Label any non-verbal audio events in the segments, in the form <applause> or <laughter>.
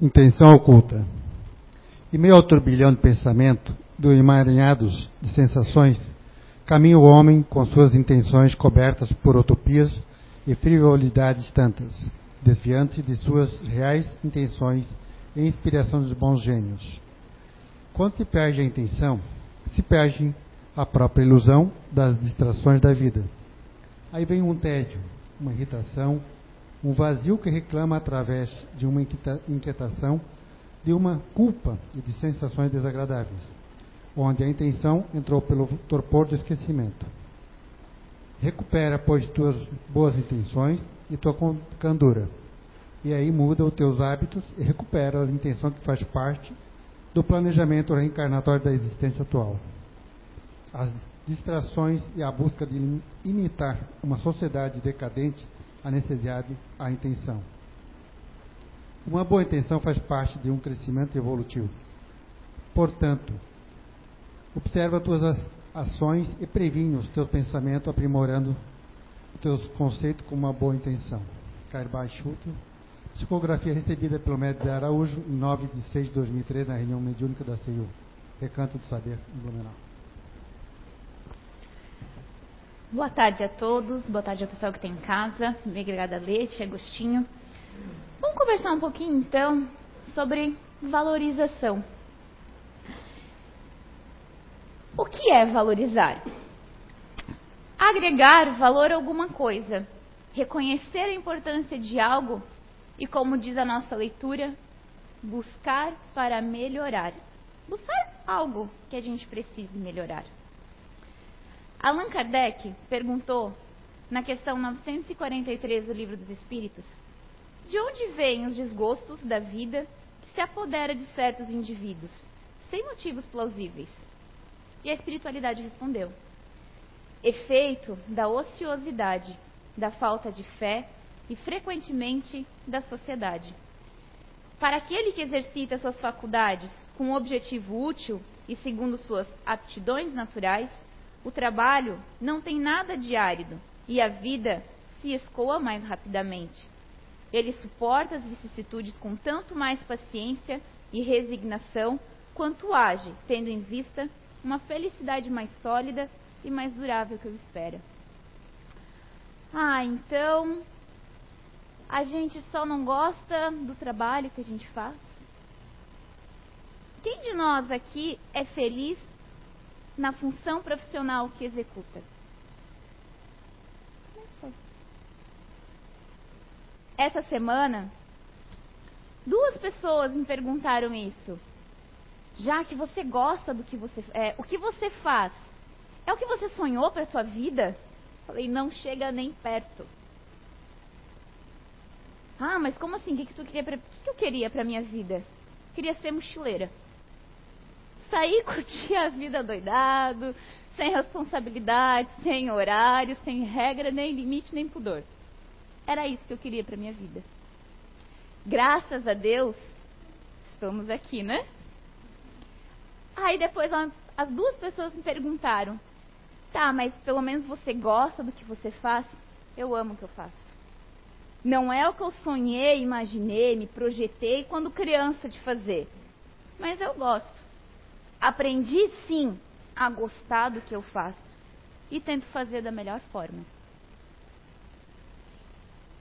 Intenção oculta. Em meio ao turbilhão de pensamento, do emaranhados de sensações, caminha o homem com suas intenções cobertas por utopias e frivolidades tantas, desviante de suas reais intenções e inspiração dos bons gênios. Quando se perde a intenção, se perde a própria ilusão das distrações da vida. Aí vem um tédio, uma irritação, um vazio que reclama através de uma inquietação, de uma culpa e de sensações desagradáveis, onde a intenção entrou pelo torpor do esquecimento. Recupera, pois, tuas boas intenções e tua candura. E aí muda os teus hábitos e recupera a intenção que faz parte do planejamento reencarnatório da existência atual. As distrações e a busca de imitar uma sociedade decadente anestesiado à intenção. Uma boa intenção faz parte de um crescimento evolutivo. Portanto, observa as tuas ações e previne os teus pensamentos, aprimorando os teus conceitos com uma boa intenção. Cair Baixuto, psicografia recebida pelo médico de Araújo em 9 de 6 de 2003, na reunião mediúnica da CIU, Recanto do Saber, em Blumenau. Boa tarde a todos, boa tarde ao pessoal que está em casa. Obrigada, Leite, Agostinho. Vamos conversar um pouquinho então sobre valorização. O que é valorizar? Agregar valor a alguma coisa, reconhecer a importância de algo e, como diz a nossa leitura, buscar para melhorar. Buscar algo que a gente precise melhorar. Allan Kardec perguntou, na questão 943 do Livro dos Espíritos, de onde vêm os desgostos da vida que se apodera de certos indivíduos, sem motivos plausíveis? E a espiritualidade respondeu: efeito da ociosidade, da falta de fé e, frequentemente, da sociedade. Para aquele que exercita suas faculdades com um objetivo útil e segundo suas aptidões naturais, o trabalho não tem nada de árido e a vida se escoa mais rapidamente. Ele suporta as vicissitudes com tanto mais paciência e resignação quanto age, tendo em vista uma felicidade mais sólida e mais durável que o espera. Ah, então a gente só não gosta do trabalho que a gente faz? Quem de nós aqui é feliz na função profissional que executa. Essa semana, duas pessoas me perguntaram isso. Já que você gosta do que você é, o que você faz é o que você sonhou para sua vida? Falei, não chega nem perto. Ah, mas como assim? O que, que tu queria? Pra... O que eu queria para minha vida? Queria ser mochileira sair <laughs> curtir a vida doidado, sem responsabilidade, sem horário, sem regra, nem limite, nem pudor. Era isso que eu queria para minha vida. Graças a Deus, estamos aqui, né? Aí depois as duas pessoas me perguntaram: "Tá, mas pelo menos você gosta do que você faz?" Eu amo o que eu faço. Não é o que eu sonhei, imaginei, me projetei quando criança de fazer, mas eu gosto. Aprendi sim a gostar do que eu faço e tento fazer da melhor forma.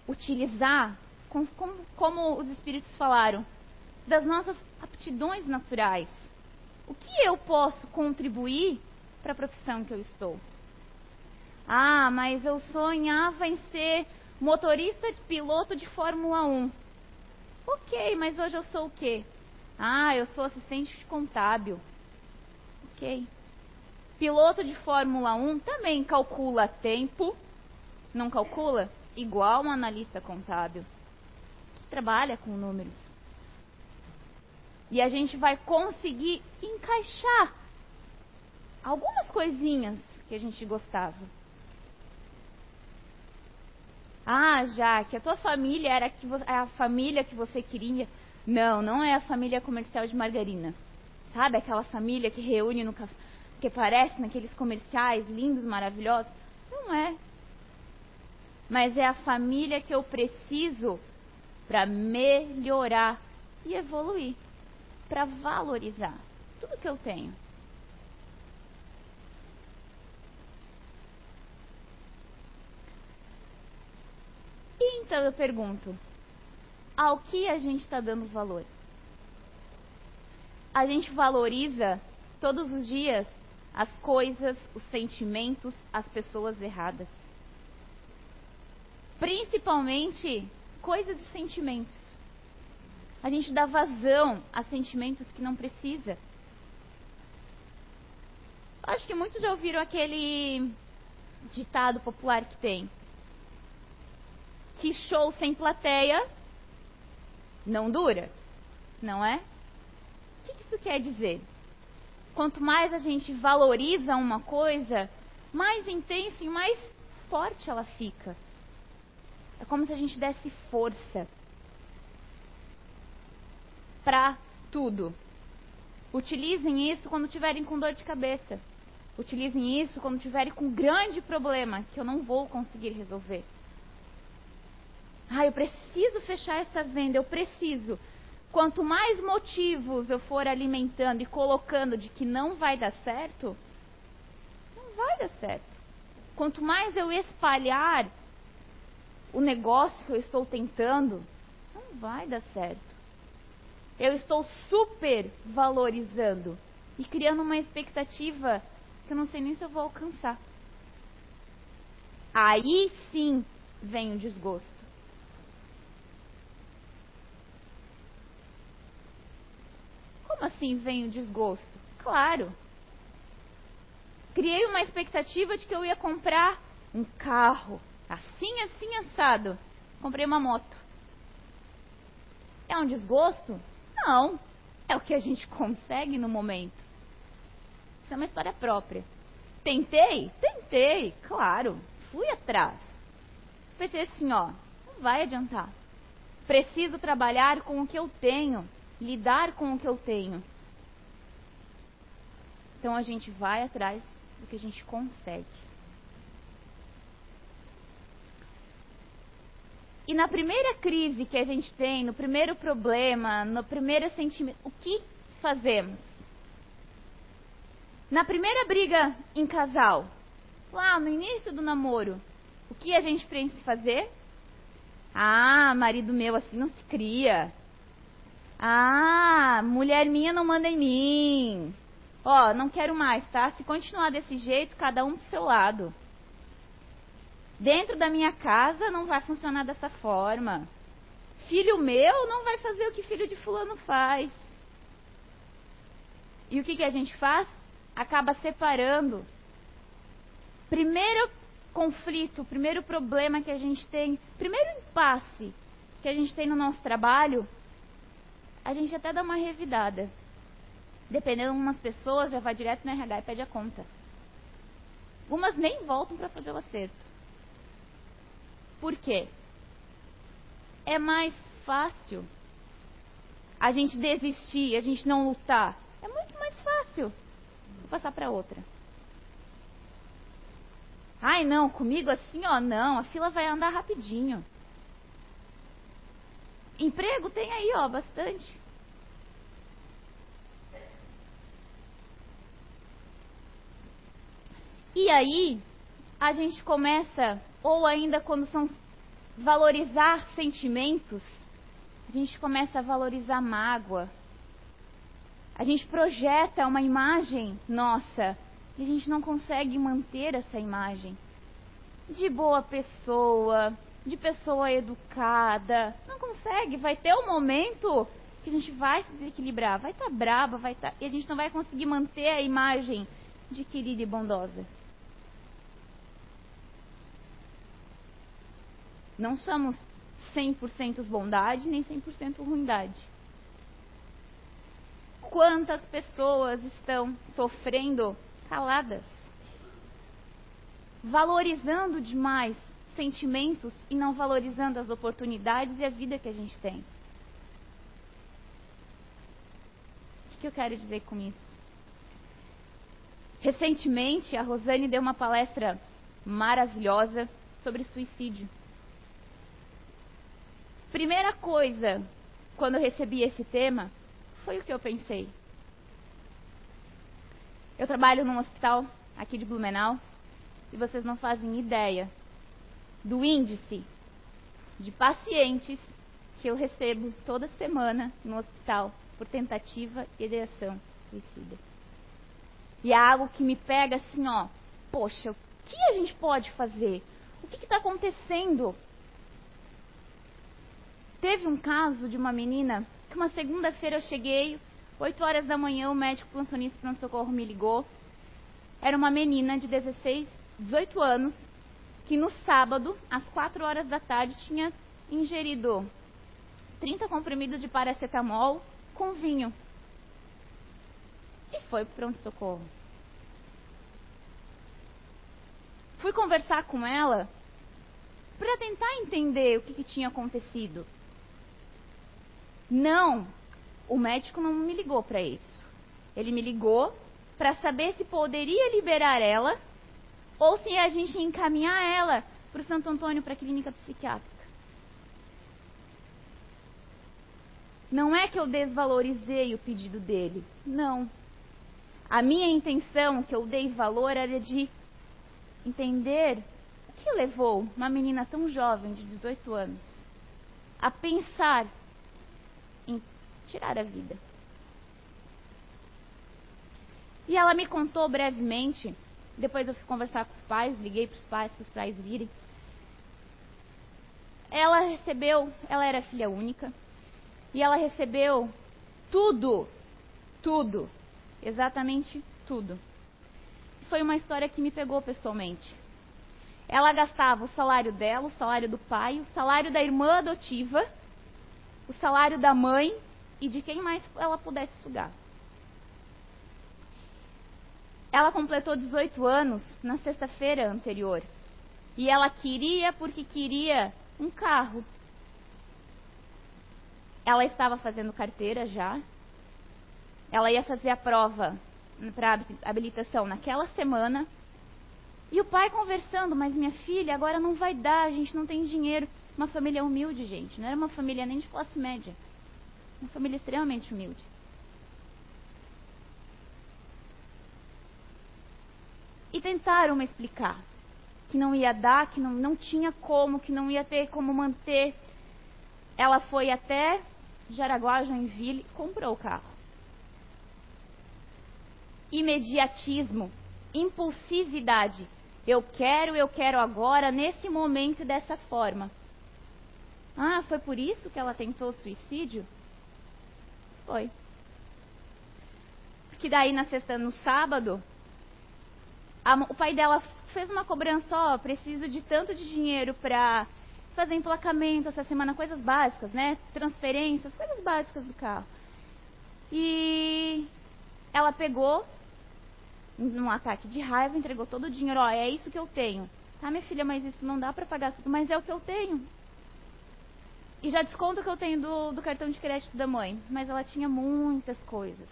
Utilizar, como, como os espíritos falaram, das nossas aptidões naturais. O que eu posso contribuir para a profissão que eu estou? Ah, mas eu sonhava em ser motorista de piloto de Fórmula 1. Ok, mas hoje eu sou o quê? Ah, eu sou assistente contábil. Ok. Piloto de Fórmula 1 também calcula tempo, não calcula? Igual um analista contábil, que trabalha com números. E a gente vai conseguir encaixar algumas coisinhas que a gente gostava. Ah, já que a tua família era a família que você queria. Não, não é a família comercial de margarina. Sabe aquela família que reúne no café, que aparece naqueles comerciais lindos, maravilhosos? Não é. Mas é a família que eu preciso para melhorar e evoluir, para valorizar tudo que eu tenho. Então eu pergunto: ao que a gente está dando valor? A gente valoriza todos os dias as coisas, os sentimentos, as pessoas erradas. Principalmente coisas e sentimentos. A gente dá vazão a sentimentos que não precisa. Acho que muitos já ouviram aquele ditado popular que tem: que show sem plateia não dura, não é? Isso quer dizer? Quanto mais a gente valoriza uma coisa, mais intensa e mais forte ela fica. É como se a gente desse força para tudo. Utilizem isso quando tiverem com dor de cabeça. Utilizem isso quando tiverem com um grande problema que eu não vou conseguir resolver. Ah, eu preciso fechar essa venda, eu preciso. Quanto mais motivos eu for alimentando e colocando de que não vai dar certo, não vai dar certo. Quanto mais eu espalhar o negócio que eu estou tentando, não vai dar certo. Eu estou super valorizando e criando uma expectativa que eu não sei nem se eu vou alcançar. Aí sim vem o desgosto. Como assim vem o desgosto? Claro. Criei uma expectativa de que eu ia comprar um carro, assim, assim, assado. Comprei uma moto. É um desgosto? Não. É o que a gente <laughs> consegue no momento. Isso é uma história própria. Tentei? Tentei, claro. Fui atrás. Pensei assim, ó, não vai adiantar. Preciso trabalhar com o que eu tenho lidar com o que eu tenho. Então a gente vai atrás do que a gente consegue. E na primeira crise que a gente tem, no primeiro problema, no primeiro sentimento, o que fazemos? Na primeira briga em casal, lá no início do namoro, o que a gente pensa fazer? Ah, marido meu assim não se cria. Ah, mulher minha não manda em mim. Ó, não quero mais, tá? Se continuar desse jeito, cada um pro seu lado. Dentro da minha casa não vai funcionar dessa forma. Filho meu não vai fazer o que filho de fulano faz. E o que, que a gente faz? Acaba separando. Primeiro conflito, primeiro problema que a gente tem, primeiro impasse que a gente tem no nosso trabalho a gente até dá uma revidada. Dependendo de algumas pessoas, já vai direto no RH e pede a conta. Algumas nem voltam para fazer o acerto. Por quê? É mais fácil a gente desistir, a gente não lutar. É muito mais fácil. Passar para outra. Ai, não, comigo assim, ó, não, a fila vai andar rapidinho. Emprego tem aí, ó, bastante. E aí, a gente começa, ou ainda quando são valorizar sentimentos, a gente começa a valorizar mágoa. A gente projeta uma imagem nossa e a gente não consegue manter essa imagem de boa pessoa, de pessoa educada. Não consegue. Vai ter um momento que a gente vai se desequilibrar, vai estar tá brava, vai estar. Tá... E a gente não vai conseguir manter a imagem de querida e bondosa. Não somos 100% bondade nem 100% ruindade. Quantas pessoas estão sofrendo caladas, valorizando demais sentimentos e não valorizando as oportunidades e a vida que a gente tem. O que eu quero dizer com isso? Recentemente, a Rosane deu uma palestra maravilhosa sobre suicídio. Primeira coisa quando eu recebi esse tema, foi o que eu pensei. Eu trabalho num hospital aqui de Blumenau e vocês não fazem ideia do índice de pacientes que eu recebo toda semana no hospital por tentativa e ideação suicida. E é algo que me pega assim, ó, poxa, o que a gente pode fazer? O que está acontecendo? Teve um caso de uma menina que uma segunda-feira eu cheguei, 8 horas da manhã, o médico plantonista pronto-socorro me ligou. Era uma menina de 16, 18 anos, que no sábado, às 4 horas da tarde, tinha ingerido 30 comprimidos de paracetamol com vinho. E foi para pronto-socorro. Fui conversar com ela para tentar entender o que, que tinha acontecido. Não, o médico não me ligou para isso. Ele me ligou para saber se poderia liberar ela ou se a gente encaminhar ela para o Santo Antônio para a clínica psiquiátrica. Não é que eu desvalorizei o pedido dele, não. A minha intenção, que eu dei valor, era de entender o que levou uma menina tão jovem, de 18 anos, a pensar em tirar a vida. E ela me contou brevemente, depois eu fui conversar com os pais, liguei para os pais, para os pais virem. Ela recebeu, ela era filha única, e ela recebeu tudo, tudo, exatamente tudo. Foi uma história que me pegou pessoalmente. Ela gastava o salário dela, o salário do pai, o salário da irmã adotiva, o salário da mãe e de quem mais ela pudesse sugar. Ela completou 18 anos na sexta-feira anterior. E ela queria porque queria um carro. Ela estava fazendo carteira já. Ela ia fazer a prova para habilitação naquela semana. E o pai conversando, mas minha filha, agora não vai dar, a gente não tem dinheiro. Uma família humilde, gente. Não era uma família nem de classe média. Uma família extremamente humilde. E tentaram me explicar que não ia dar, que não, não tinha como, que não ia ter como manter. Ela foi até Jaraguá, Joinville, comprou o carro. Imediatismo, impulsividade. Eu quero, eu quero agora, nesse momento, dessa forma. Ah, foi por isso que ela tentou suicídio? Foi. Porque daí na sexta, no sábado, a, o pai dela fez uma cobrança, ó, preciso de tanto de dinheiro para fazer emplacamento essa semana, coisas básicas, né? Transferências, coisas básicas do carro. E ela pegou, num ataque de raiva, entregou todo o dinheiro, ó, é isso que eu tenho. Tá, minha filha, mas isso não dá para pagar tudo, mas é o que eu tenho. E já desconto que eu tenho do, do cartão de crédito da mãe. Mas ela tinha muitas coisas.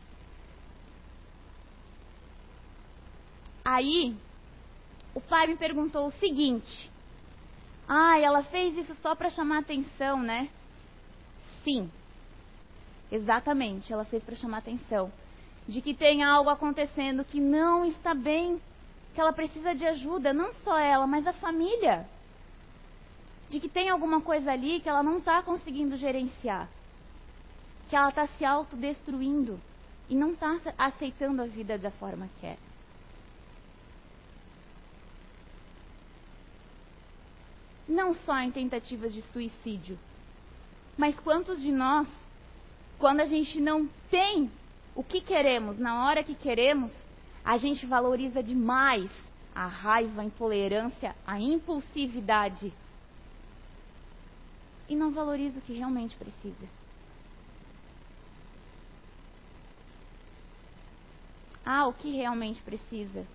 Aí, o pai me perguntou o seguinte: Ah, ela fez isso só para chamar atenção, né? Sim, exatamente, ela fez para chamar atenção. De que tem algo acontecendo que não está bem, que ela precisa de ajuda, não só ela, mas a família. De que tem alguma coisa ali que ela não está conseguindo gerenciar. Que ela está se autodestruindo e não está aceitando a vida da forma que é. Não só em tentativas de suicídio, mas quantos de nós, quando a gente não tem o que queremos na hora que queremos, a gente valoriza demais a raiva, a intolerância, a impulsividade e não valoriza o que realmente precisa. Ah, o que realmente precisa?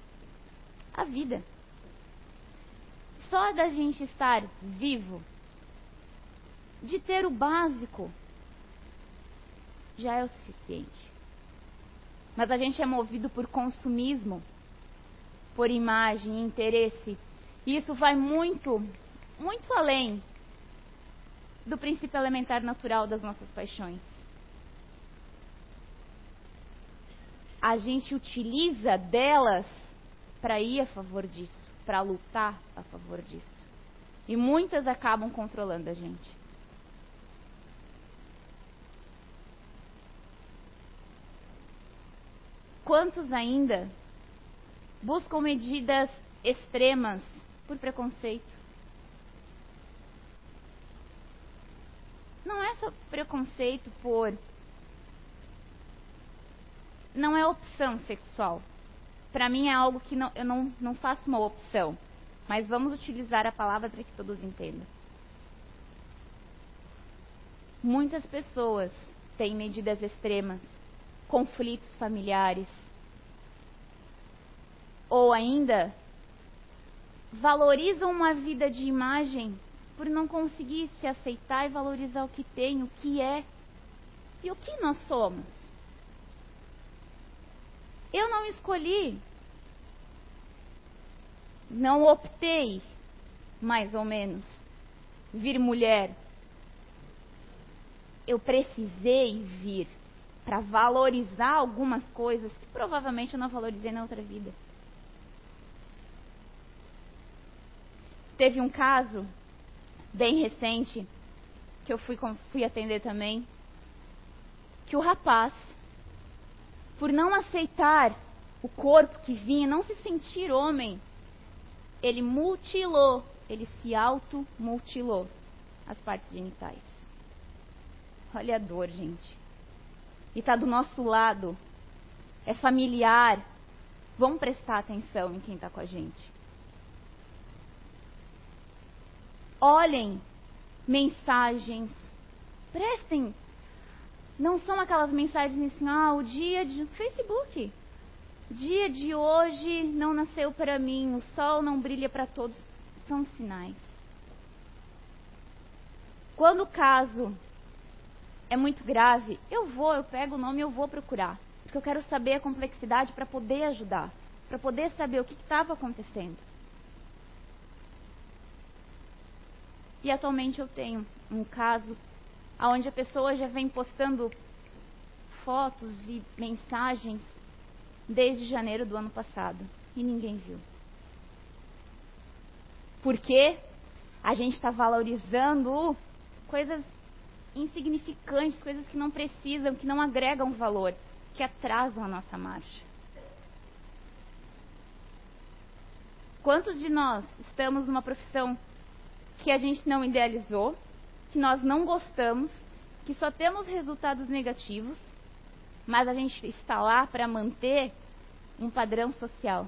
A vida só da gente estar vivo, de ter o básico, já é o suficiente. Mas a gente é movido por consumismo, por imagem, interesse. E isso vai muito, muito além do princípio elementar natural das nossas paixões. A gente utiliza delas para ir a favor disso, para lutar a favor disso. E muitas acabam controlando a gente. Quantos ainda buscam medidas extremas por preconceito? Não é só preconceito por. Não é opção sexual. Para mim é algo que não, eu não, não faço uma opção. Mas vamos utilizar a palavra para que todos entendam. Muitas pessoas têm medidas extremas, conflitos familiares, ou ainda valorizam uma vida de imagem por não conseguir se aceitar e valorizar o que tem, o que é e o que nós somos. Eu não escolhi, não optei, mais ou menos, vir mulher. Eu precisei vir para valorizar algumas coisas que provavelmente eu não valorizei na outra vida. Teve um caso bem recente que eu fui, fui atender também, que o rapaz, por não aceitar o corpo que vinha, não se sentir homem, ele mutilou, ele se auto-mutilou as partes genitais. Olha a dor, gente. E está do nosso lado. É familiar. Vamos prestar atenção em quem está com a gente. olhem mensagens, prestem. Não são aquelas mensagens assim, ah, o dia de. Facebook. Dia de hoje não nasceu para mim, o sol não brilha para todos. São sinais. Quando o caso é muito grave, eu vou, eu pego o nome e eu vou procurar. Porque eu quero saber a complexidade para poder ajudar, para poder saber o que estava acontecendo. E atualmente eu tenho um caso onde a pessoa já vem postando fotos e mensagens desde janeiro do ano passado e ninguém viu. Porque a gente está valorizando coisas insignificantes, coisas que não precisam, que não agregam valor, que atrasam a nossa marcha. Quantos de nós estamos numa profissão que a gente não idealizou, que nós não gostamos, que só temos resultados negativos, mas a gente está lá para manter um padrão social.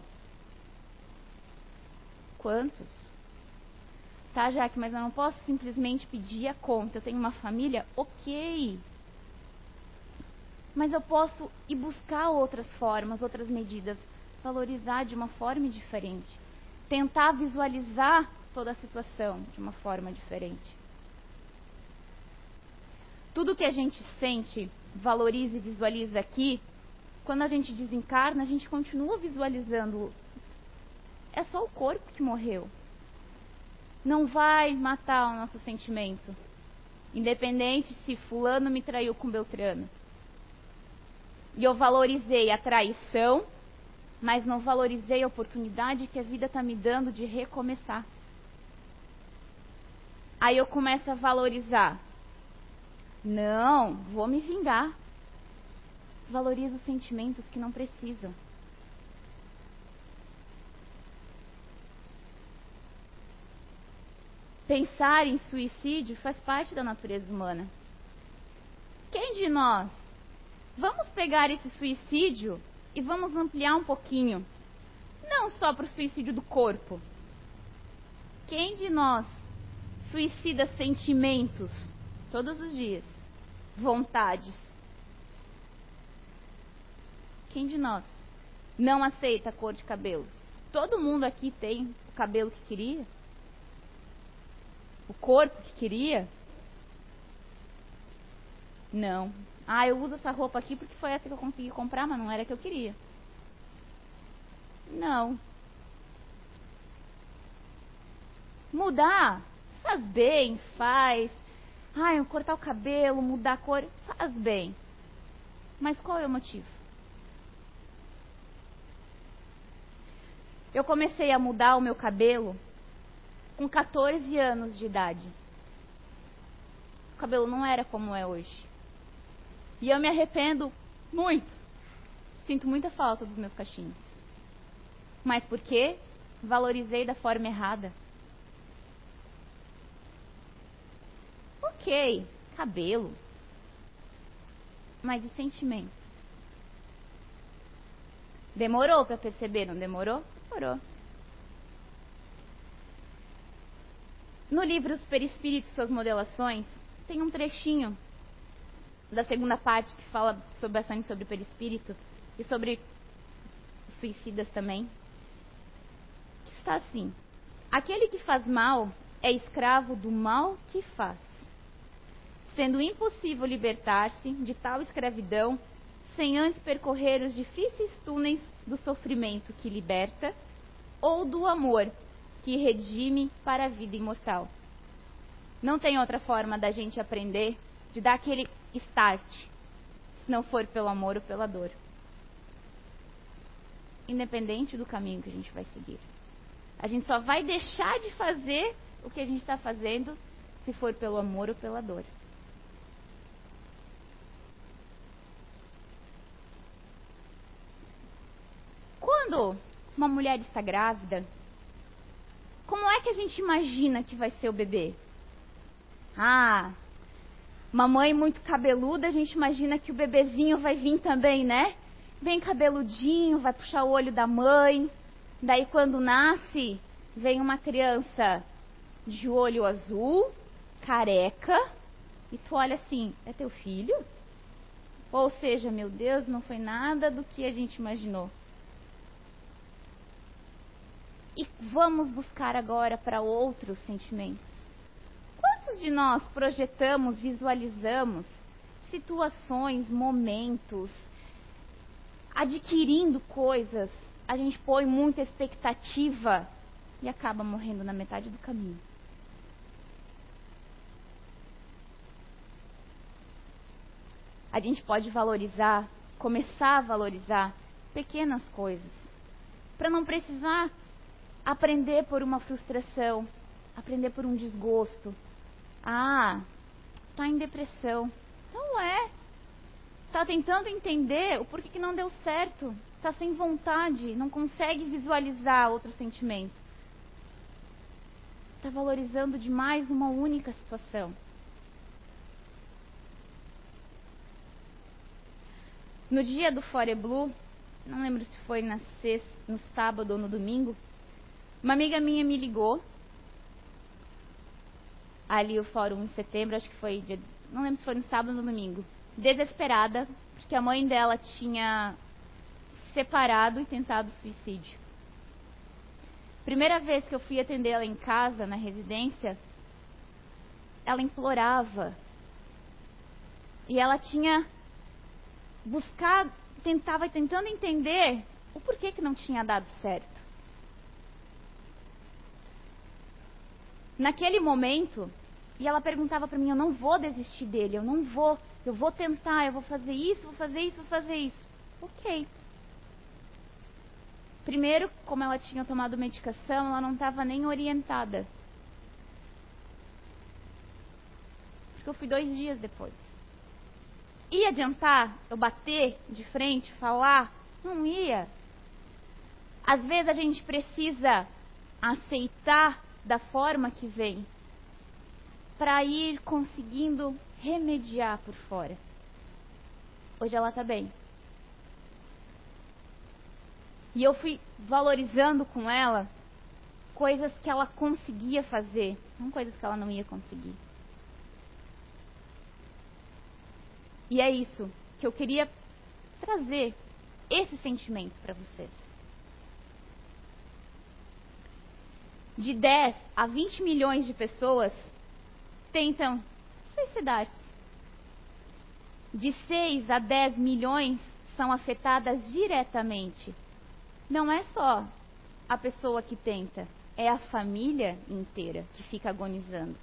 Quantos? Tá, Jaque, mas eu não posso simplesmente pedir a conta. Eu tenho uma família? Ok. Mas eu posso ir buscar outras formas, outras medidas, valorizar de uma forma diferente. Tentar visualizar toda a situação de uma forma diferente. Tudo que a gente sente, valoriza e visualiza aqui, quando a gente desencarna, a gente continua visualizando. É só o corpo que morreu. Não vai matar o nosso sentimento. Independente se fulano me traiu com Beltrano. E eu valorizei a traição, mas não valorizei a oportunidade que a vida está me dando de recomeçar. Aí eu começo a valorizar. Não, vou me vingar. Valorizo os sentimentos que não precisam. Pensar em suicídio faz parte da natureza humana. Quem de nós? Vamos pegar esse suicídio e vamos ampliar um pouquinho. Não só para o suicídio do corpo. Quem de nós suicida sentimentos todos os dias, vontades. Quem de nós não aceita a cor de cabelo? Todo mundo aqui tem o cabelo que queria? O corpo que queria? Não. Ah, eu uso essa roupa aqui porque foi essa que eu consegui comprar, mas não era a que eu queria. Não. Mudar faz bem, faz. Eu cortar o cabelo, mudar a cor, faz bem. Mas qual é o motivo? Eu comecei a mudar o meu cabelo com 14 anos de idade. O cabelo não era como é hoje. E eu me arrependo muito. Sinto muita falta dos meus cachinhos. Mas por quê? Valorizei da forma errada. Ok, cabelo. Mas e sentimentos? Demorou para perceber, não demorou? Demorou. No livro Os Perispíritos Suas Modelações, tem um trechinho da segunda parte que fala sobre, bastante sobre perispírito e sobre suicidas também. Que está assim: Aquele que faz mal é escravo do mal que faz sendo impossível libertar-se de tal escravidão sem antes percorrer os difíceis túneis do sofrimento que liberta ou do amor que redime para a vida imortal. Não tem outra forma da gente aprender, de dar aquele start, se não for pelo amor ou pela dor. Independente do caminho que a gente vai seguir. A gente só vai deixar de fazer o que a gente está fazendo se for pelo amor ou pela dor. Quando uma mulher está grávida, como é que a gente imagina que vai ser o bebê? Ah, mamãe muito cabeluda, a gente imagina que o bebezinho vai vir também, né? Vem cabeludinho, vai puxar o olho da mãe. Daí quando nasce, vem uma criança de olho azul, careca, e tu olha assim, é teu filho? Ou seja, meu Deus, não foi nada do que a gente imaginou. E vamos buscar agora para outros sentimentos. Quantos de nós projetamos, visualizamos situações, momentos, adquirindo coisas, a gente põe muita expectativa e acaba morrendo na metade do caminho. A gente pode valorizar, começar a valorizar pequenas coisas, para não precisar aprender por uma frustração, aprender por um desgosto. Ah, está em depressão. Não é. Está tentando entender o porquê que não deu certo. Está sem vontade, não consegue visualizar outro sentimento. Está valorizando demais uma única situação. No dia do Fore Blue, não lembro se foi na sexta, no sábado ou no domingo, uma amiga minha me ligou. Ali o fórum em setembro, acho que foi dia, não lembro se foi no sábado ou no domingo. Desesperada, porque a mãe dela tinha separado e tentado suicídio. Primeira vez que eu fui atender ela em casa, na residência, ela implorava. E ela tinha buscado, tentava tentando entender o porquê que não tinha dado certo. Naquele momento, e ela perguntava para mim: Eu não vou desistir dele, eu não vou, eu vou tentar, eu vou fazer isso, vou fazer isso, vou fazer isso. Ok. Primeiro, como ela tinha tomado medicação, ela não estava nem orientada. Porque eu fui dois dias depois. Ia adiantar eu bater de frente, falar? Não ia. Às vezes a gente precisa aceitar da forma que vem, para ir conseguindo remediar por fora. Hoje ela está bem. E eu fui valorizando com ela coisas que ela conseguia fazer, não coisas que ela não ia conseguir. E é isso que eu queria trazer esse sentimento para vocês. De 10 a 20 milhões de pessoas tentam suicidar-se. De 6 a 10 milhões são afetadas diretamente. Não é só a pessoa que tenta, é a família inteira que fica agonizando.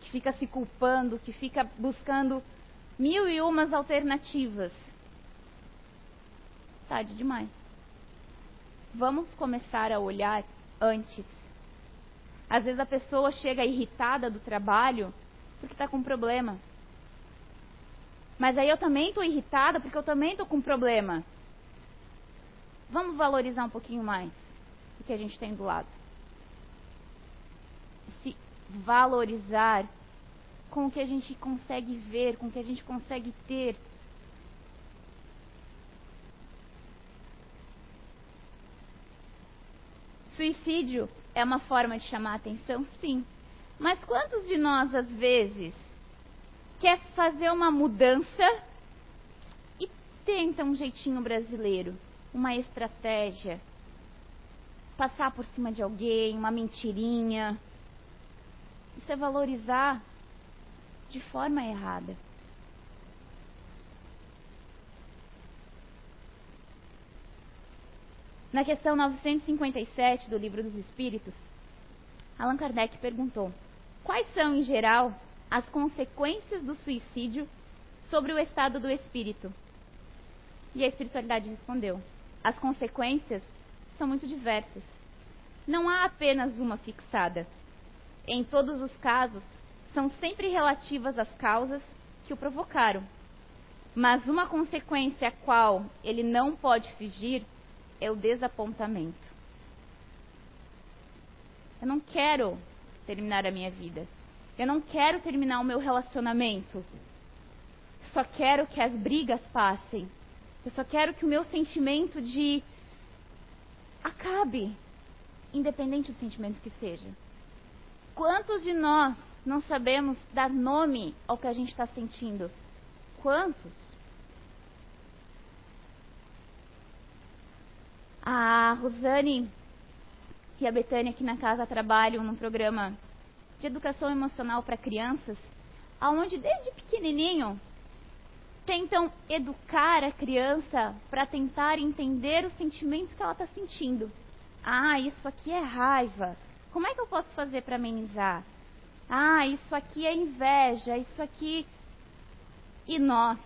que fica se culpando, que fica buscando mil e umas alternativas. Tarde demais. Vamos começar a olhar antes. Às vezes a pessoa chega irritada do trabalho porque está com problema. Mas aí eu também estou irritada porque eu também estou com problema. Vamos valorizar um pouquinho mais o que a gente tem do lado. Se valorizar com o que a gente consegue ver, com o que a gente consegue ter. Suicídio é uma forma de chamar atenção? Sim. Mas quantos de nós, às vezes, quer fazer uma mudança e tenta um jeitinho brasileiro, uma estratégia, passar por cima de alguém, uma mentirinha? Isso é valorizar de forma errada. Na questão 957 do Livro dos Espíritos, Allan Kardec perguntou: Quais são, em geral, as consequências do suicídio sobre o estado do espírito? E a espiritualidade respondeu: As consequências são muito diversas. Não há apenas uma fixada. Em todos os casos, são sempre relativas às causas que o provocaram. Mas uma consequência a qual ele não pode fugir é o desapontamento. Eu não quero terminar a minha vida. Eu não quero terminar o meu relacionamento. Eu só quero que as brigas passem. Eu só quero que o meu sentimento de acabe, independente do sentimento que seja. Quantos de nós não sabemos dar nome ao que a gente está sentindo? Quantos? A Rosane e a Betânia aqui na casa trabalham num programa de educação emocional para crianças, aonde desde pequenininho tentam educar a criança para tentar entender o sentimento que ela está sentindo. Ah, isso aqui é raiva. Como é que eu posso fazer para amenizar? Ah, isso aqui é inveja, isso aqui. E nós?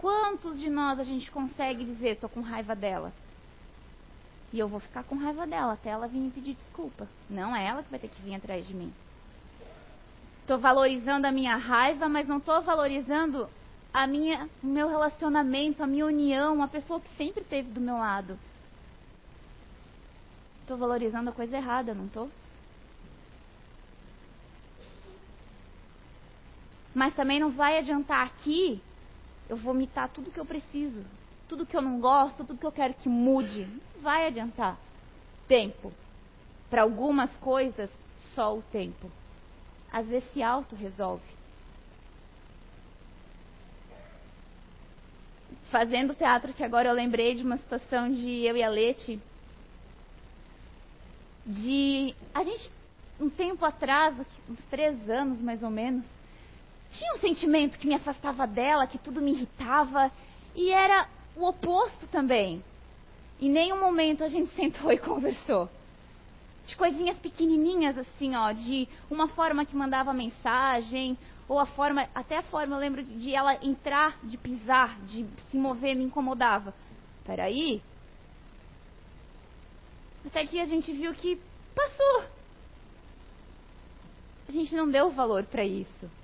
Quantos de nós a gente consegue dizer, estou com raiva dela? E eu vou ficar com raiva dela até ela vir me pedir desculpa. Não é ela que vai ter que vir atrás de mim. Estou valorizando a minha raiva, mas não estou valorizando a minha, o meu relacionamento, a minha união, a pessoa que sempre esteve do meu lado. Estou valorizando a coisa errada, não estou? Mas também não vai adiantar aqui eu vomitar tudo que eu preciso, tudo que eu não gosto, tudo que eu quero que mude. Não vai adiantar. Tempo. Para algumas coisas, só o tempo. Às vezes se auto-resolve. Fazendo teatro, que agora eu lembrei de uma situação de eu e a Leti. De. A gente, um tempo atrás, uns três anos mais ou menos, tinha um sentimento que me afastava dela, que tudo me irritava, e era o oposto também. Em nenhum momento a gente <laughs> sentou e conversou. De coisinhas pequenininhas assim, ó, de uma forma que mandava mensagem, ou a forma, até a forma, eu lembro de ela entrar, de pisar, de se mover, me incomodava. Peraí. Até que a gente viu que passou. A gente não deu valor para isso.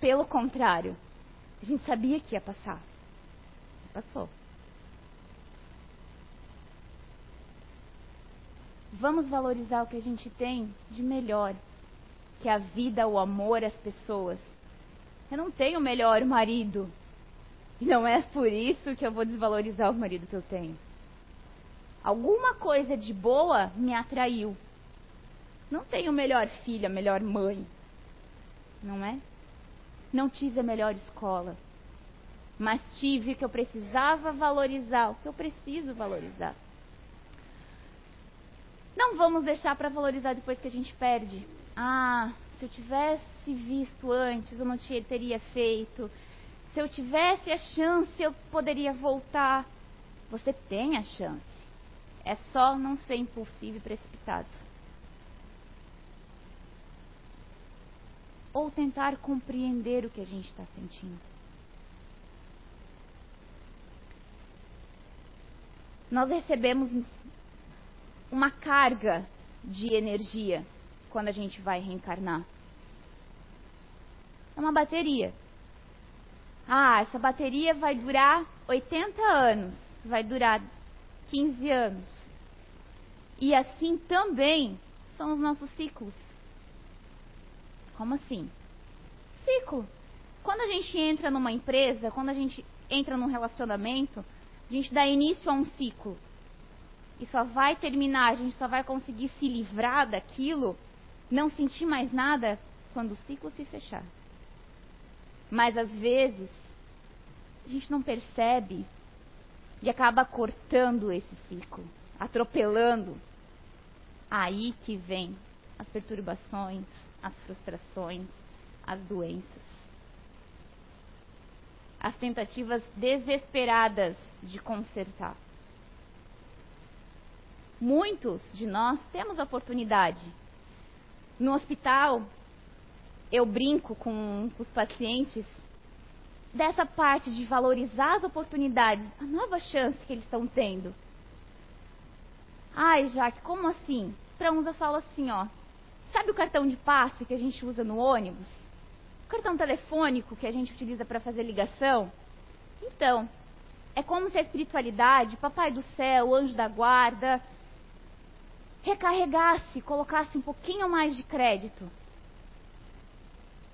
Pelo contrário, a gente sabia que ia passar. Passou. Vamos valorizar o que a gente tem de melhor, que é a vida, o amor, as pessoas. Eu não tenho o melhor marido. E não é por isso que eu vou desvalorizar o marido que eu tenho. Alguma coisa de boa me atraiu. Não tenho melhor filha, melhor mãe. Não é? Não tive a melhor escola, mas tive que eu precisava valorizar, o que eu preciso valorizar. Não vamos deixar para valorizar depois que a gente perde. Ah, se eu tivesse visto antes, eu não teria feito. Se eu tivesse a chance, eu poderia voltar. Você tem a chance. É só não ser impulsivo e precipitado. Ou tentar compreender o que a gente está sentindo. Nós recebemos uma carga de energia quando a gente vai reencarnar. É uma bateria. Ah, essa bateria vai durar 80 anos, vai durar 15 anos. E assim também são os nossos ciclos. Como assim? Ciclo. Quando a gente entra numa empresa, quando a gente entra num relacionamento, a gente dá início a um ciclo. E só vai terminar, a gente só vai conseguir se livrar daquilo, não sentir mais nada, quando o ciclo se fechar. Mas às vezes, a gente não percebe e acaba cortando esse ciclo, atropelando. Aí que vem as perturbações, as frustrações, as doenças. As tentativas desesperadas de consertar. Muitos de nós temos a oportunidade. No hospital, eu brinco com, os pacientes dessa parte de valorizar as oportunidades, a nova chance que eles estão tendo. Ai, Jaque, como assim? Para uns eu falo assim, ó. Sabe o cartão de passe que a gente usa no ônibus? O cartão telefônico que a gente utiliza para fazer ligação? Então, é como se a espiritualidade, Papai do Céu, Anjo da Guarda, recarregasse, colocasse um pouquinho mais de crédito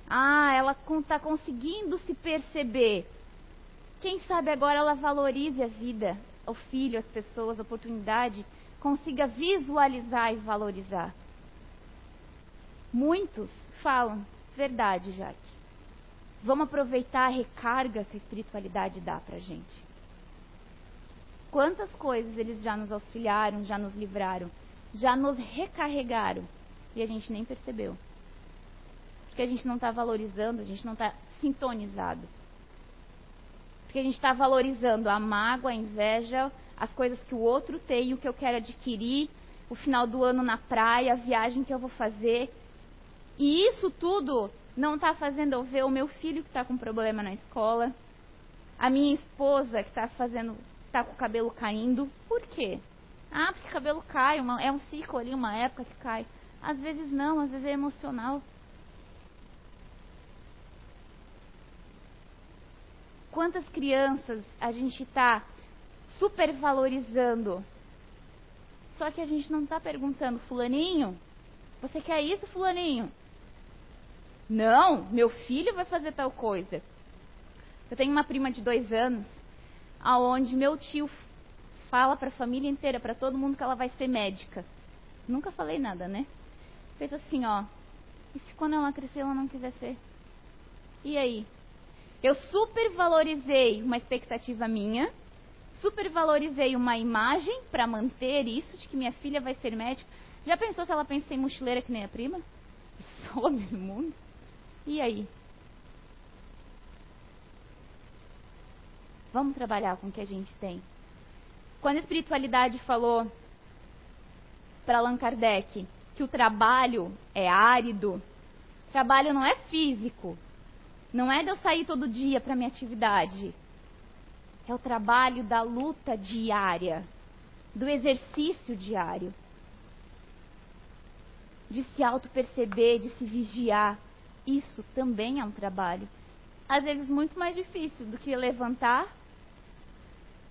ah, ela está conseguindo se perceber. Quem sabe agora ela valorize a vida, o filho, as pessoas, a oportunidade, consiga visualizar e valorizar. Muitos falam, verdade, Jaque. Vamos aproveitar a recarga que a espiritualidade dá pra gente. Quantas coisas eles já nos auxiliaram, já nos livraram, já nos recarregaram e a gente nem percebeu porque a gente não está valorizando, a gente não está sintonizado. Porque a gente está valorizando a mágoa, a inveja, as coisas que o outro tem, o que eu quero adquirir, o final do ano na praia, a viagem que eu vou fazer. E isso tudo não está fazendo eu ver o meu filho que está com problema na escola, a minha esposa que está fazendo, está com o cabelo caindo. Por quê? Ah, porque cabelo cai, uma, é um ciclo ali, uma época que cai. Às vezes não, às vezes é emocional. Quantas crianças a gente está supervalorizando? Só que a gente não está perguntando, Fulaninho, você quer isso, Fulaninho? Não, meu filho vai fazer tal coisa. Eu tenho uma prima de dois anos, aonde meu tio fala para a família inteira, para todo mundo que ela vai ser médica. Nunca falei nada, né? Fez assim, ó. E se quando ela crescer ela não quiser ser? E aí? Eu supervalorizei uma expectativa minha, supervalorizei uma imagem para manter isso de que minha filha vai ser médica. Já pensou se ela pensa em mochileira que nem a prima? <laughs> Some no mundo. E aí? Vamos trabalhar com o que a gente tem. Quando a espiritualidade falou para Allan Kardec que o trabalho é árido, trabalho não é físico, não é de eu sair todo dia para minha atividade. É o trabalho da luta diária, do exercício diário. De se auto-perceber, de se vigiar. Isso também é um trabalho. Às vezes muito mais difícil do que levantar,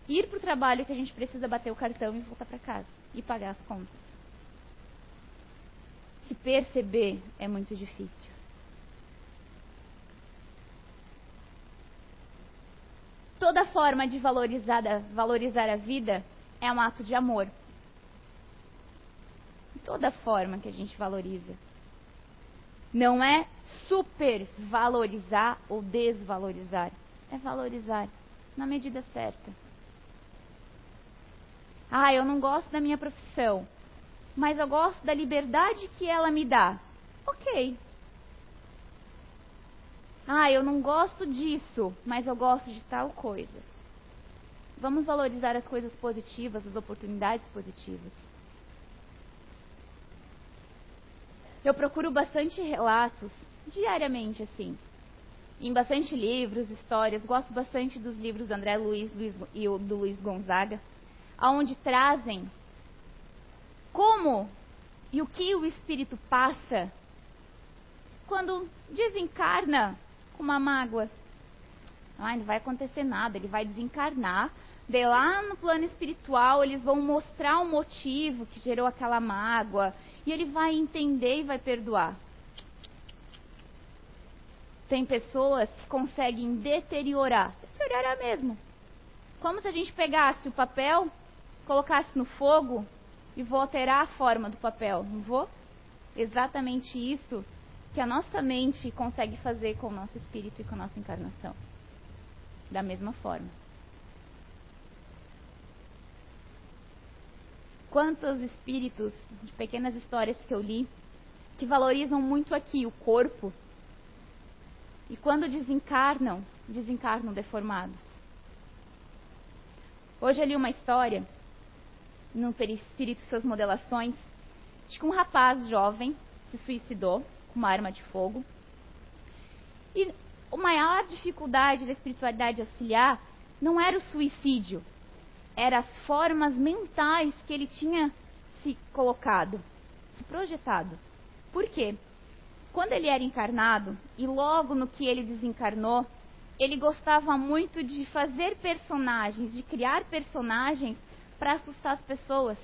ir para o trabalho que a gente precisa bater o cartão e voltar para casa e pagar as contas. Se perceber é muito difícil. Toda forma de valorizar, valorizar a vida é um ato de amor. Toda forma que a gente valoriza. Não é supervalorizar ou desvalorizar. É valorizar na medida certa. Ah, eu não gosto da minha profissão, mas eu gosto da liberdade que ela me dá. Ok, ah, eu não gosto disso, mas eu gosto de tal coisa. Vamos valorizar as coisas positivas, as oportunidades positivas. Eu procuro bastante relatos diariamente assim. Em bastante livros, histórias, gosto bastante dos livros do André Luiz, Luiz e do Luiz Gonzaga, aonde trazem como e o que o espírito passa quando desencarna com uma mágoa. Ah, não vai acontecer nada, ele vai desencarnar. De lá no plano espiritual, eles vão mostrar o motivo que gerou aquela mágoa. E ele vai entender e vai perdoar. Tem pessoas que conseguem deteriorar. Deteriorar mesmo. Como se a gente pegasse o papel, colocasse no fogo e vou alterar a forma do papel, não vou? Exatamente isso que a nossa mente consegue fazer com o nosso espírito e com a nossa encarnação. Da mesma forma. Quantos espíritos de pequenas histórias que eu li que valorizam muito aqui o corpo e quando desencarnam, desencarnam deformados. Hoje eu li uma história no Perispírito Suas Modelações de que um rapaz jovem se suicidou com uma arma de fogo. E a maior dificuldade da espiritualidade auxiliar não era o suicídio, eram as formas mentais que ele tinha se colocado, se projetado. Por quê? Quando ele era encarnado e logo no que ele desencarnou, ele gostava muito de fazer personagens, de criar personagens para assustar as pessoas.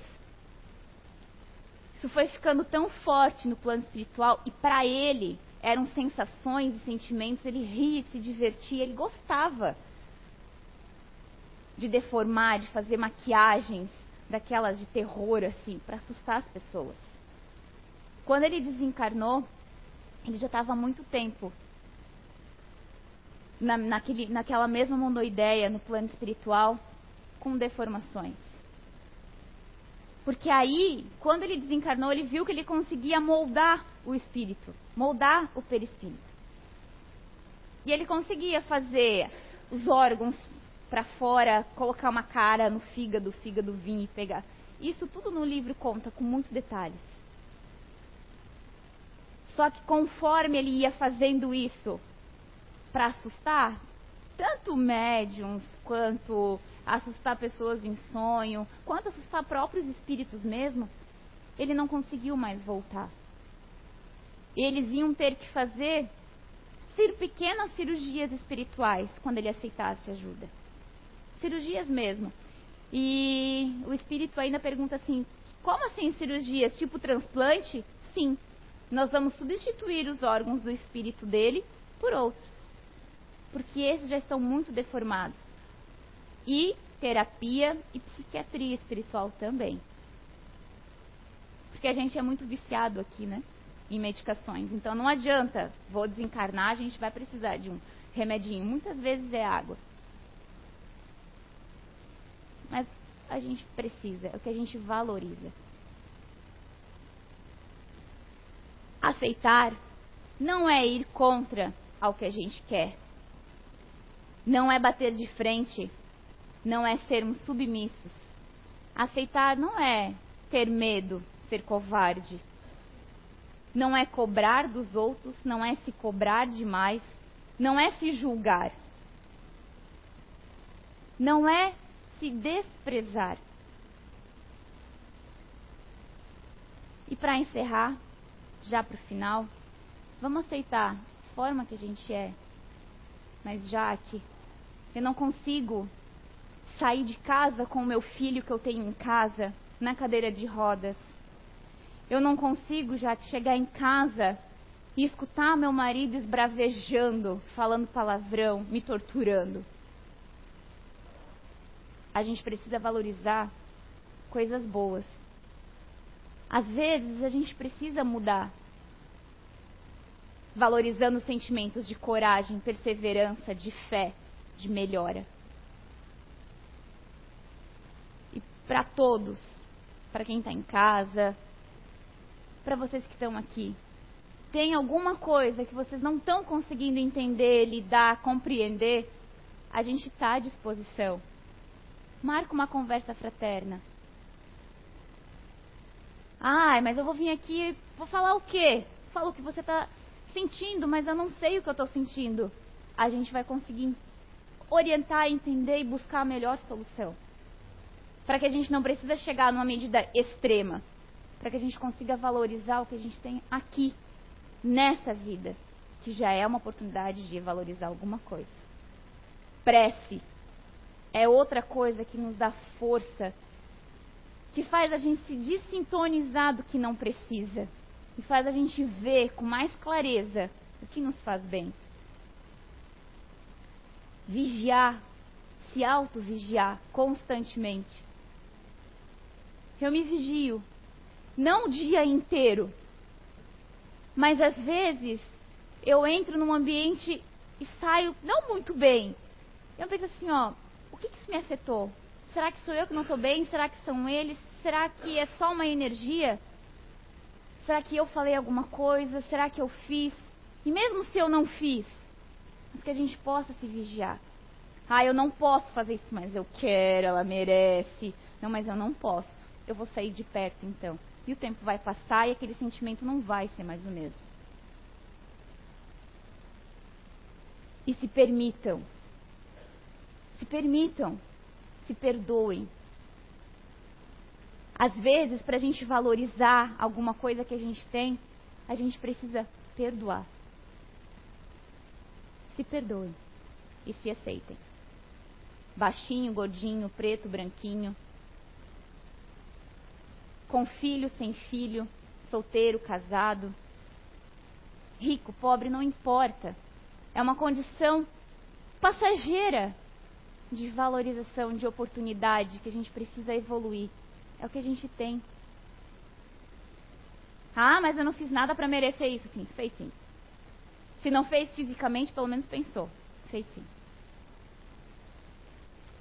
Isso foi ficando tão forte no plano espiritual e para ele eram sensações e sentimentos, ele ria, se divertia, ele gostava de deformar, de fazer maquiagens daquelas de terror assim, para assustar as pessoas. Quando ele desencarnou, ele já estava há muito tempo na, naquele, naquela mesma monoideia no plano espiritual, com deformações. Porque aí, quando ele desencarnou, ele viu que ele conseguia moldar o espírito, moldar o perispírito. E ele conseguia fazer os órgãos para fora, colocar uma cara no fígado, fígado vir e pegar. Isso tudo no livro conta com muitos detalhes. Só que conforme ele ia fazendo isso para assustar, tanto médiums quanto assustar pessoas em sonho, quanto assustar próprios espíritos mesmo, ele não conseguiu mais voltar. Eles iam ter que fazer pequenas cirurgias espirituais quando ele aceitasse ajuda. Cirurgias mesmo. E o espírito ainda pergunta assim: como assim cirurgias? Tipo transplante? Sim. Nós vamos substituir os órgãos do espírito dele por outros. Porque esses já estão muito deformados e terapia e psiquiatria espiritual também. Porque a gente é muito viciado aqui, né? Em medicações. Então não adianta, vou desencarnar, a gente vai precisar de um remedinho. Muitas vezes é água. Mas a gente precisa, é o que a gente valoriza. Aceitar não é ir contra ao que a gente quer. Não é bater de frente não é sermos submissos. Aceitar não é ter medo, ser covarde. Não é cobrar dos outros, não é se cobrar demais, não é se julgar. Não é se desprezar. E para encerrar, já para o final, vamos aceitar a forma que a gente é. Mas já que eu não consigo sair de casa com o meu filho que eu tenho em casa, na cadeira de rodas. Eu não consigo já chegar em casa e escutar meu marido esbravejando, falando palavrão, me torturando. A gente precisa valorizar coisas boas. Às vezes a gente precisa mudar, valorizando sentimentos de coragem, perseverança, de fé, de melhora. para todos, para quem está em casa, para vocês que estão aqui. Tem alguma coisa que vocês não estão conseguindo entender, lidar, compreender? A gente está à disposição. Marca uma conversa fraterna. Ai, mas eu vou vir aqui, vou falar o quê? Fala o que você está sentindo, mas eu não sei o que eu estou sentindo. A gente vai conseguir orientar, entender e buscar a melhor solução. Para que a gente não precisa chegar numa medida extrema. Para que a gente consiga valorizar o que a gente tem aqui, nessa vida, que já é uma oportunidade de valorizar alguma coisa. Prece é outra coisa que nos dá força, que faz a gente se desintonizar do que não precisa e faz a gente ver com mais clareza o que nos faz bem. Vigiar, se auto-vigiar constantemente. Eu me vigio, não o dia inteiro, mas às vezes eu entro num ambiente e saio não muito bem. Eu penso assim, ó, o que, que isso me afetou? Será que sou eu que não estou bem? Será que são eles? Será que é só uma energia? Será que eu falei alguma coisa? Será que eu fiz? E mesmo se eu não fiz, mas que a gente possa se vigiar. Ah, eu não posso fazer isso, mas eu quero, ela merece. Não, mas eu não posso. Eu vou sair de perto então. E o tempo vai passar e aquele sentimento não vai ser mais o mesmo. E se permitam. Se permitam. Se perdoem. Às vezes, para a gente valorizar alguma coisa que a gente tem, a gente precisa perdoar. Se perdoem e se aceitem. Baixinho, gordinho, preto, branquinho. Com filho, sem filho, solteiro, casado. Rico, pobre, não importa. É uma condição passageira de valorização, de oportunidade que a gente precisa evoluir. É o que a gente tem. Ah, mas eu não fiz nada para merecer isso. Sim, fez sim. Se não fez fisicamente, pelo menos pensou. Fez sim.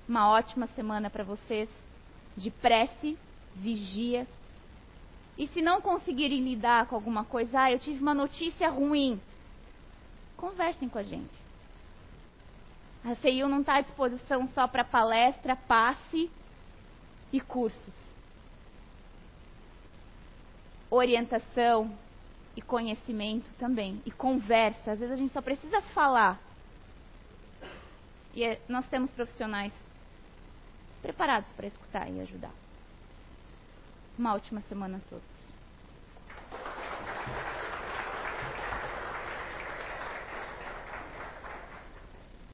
Uma ótima semana para vocês de prece, vigia. E se não conseguirem lidar com alguma coisa, ah, eu tive uma notícia ruim. Conversem com a gente. A CIU não está à disposição só para palestra, passe e cursos orientação e conhecimento também. E conversa. Às vezes a gente só precisa falar. E é, nós temos profissionais preparados para escutar e ajudar. Uma ótima semana a todos.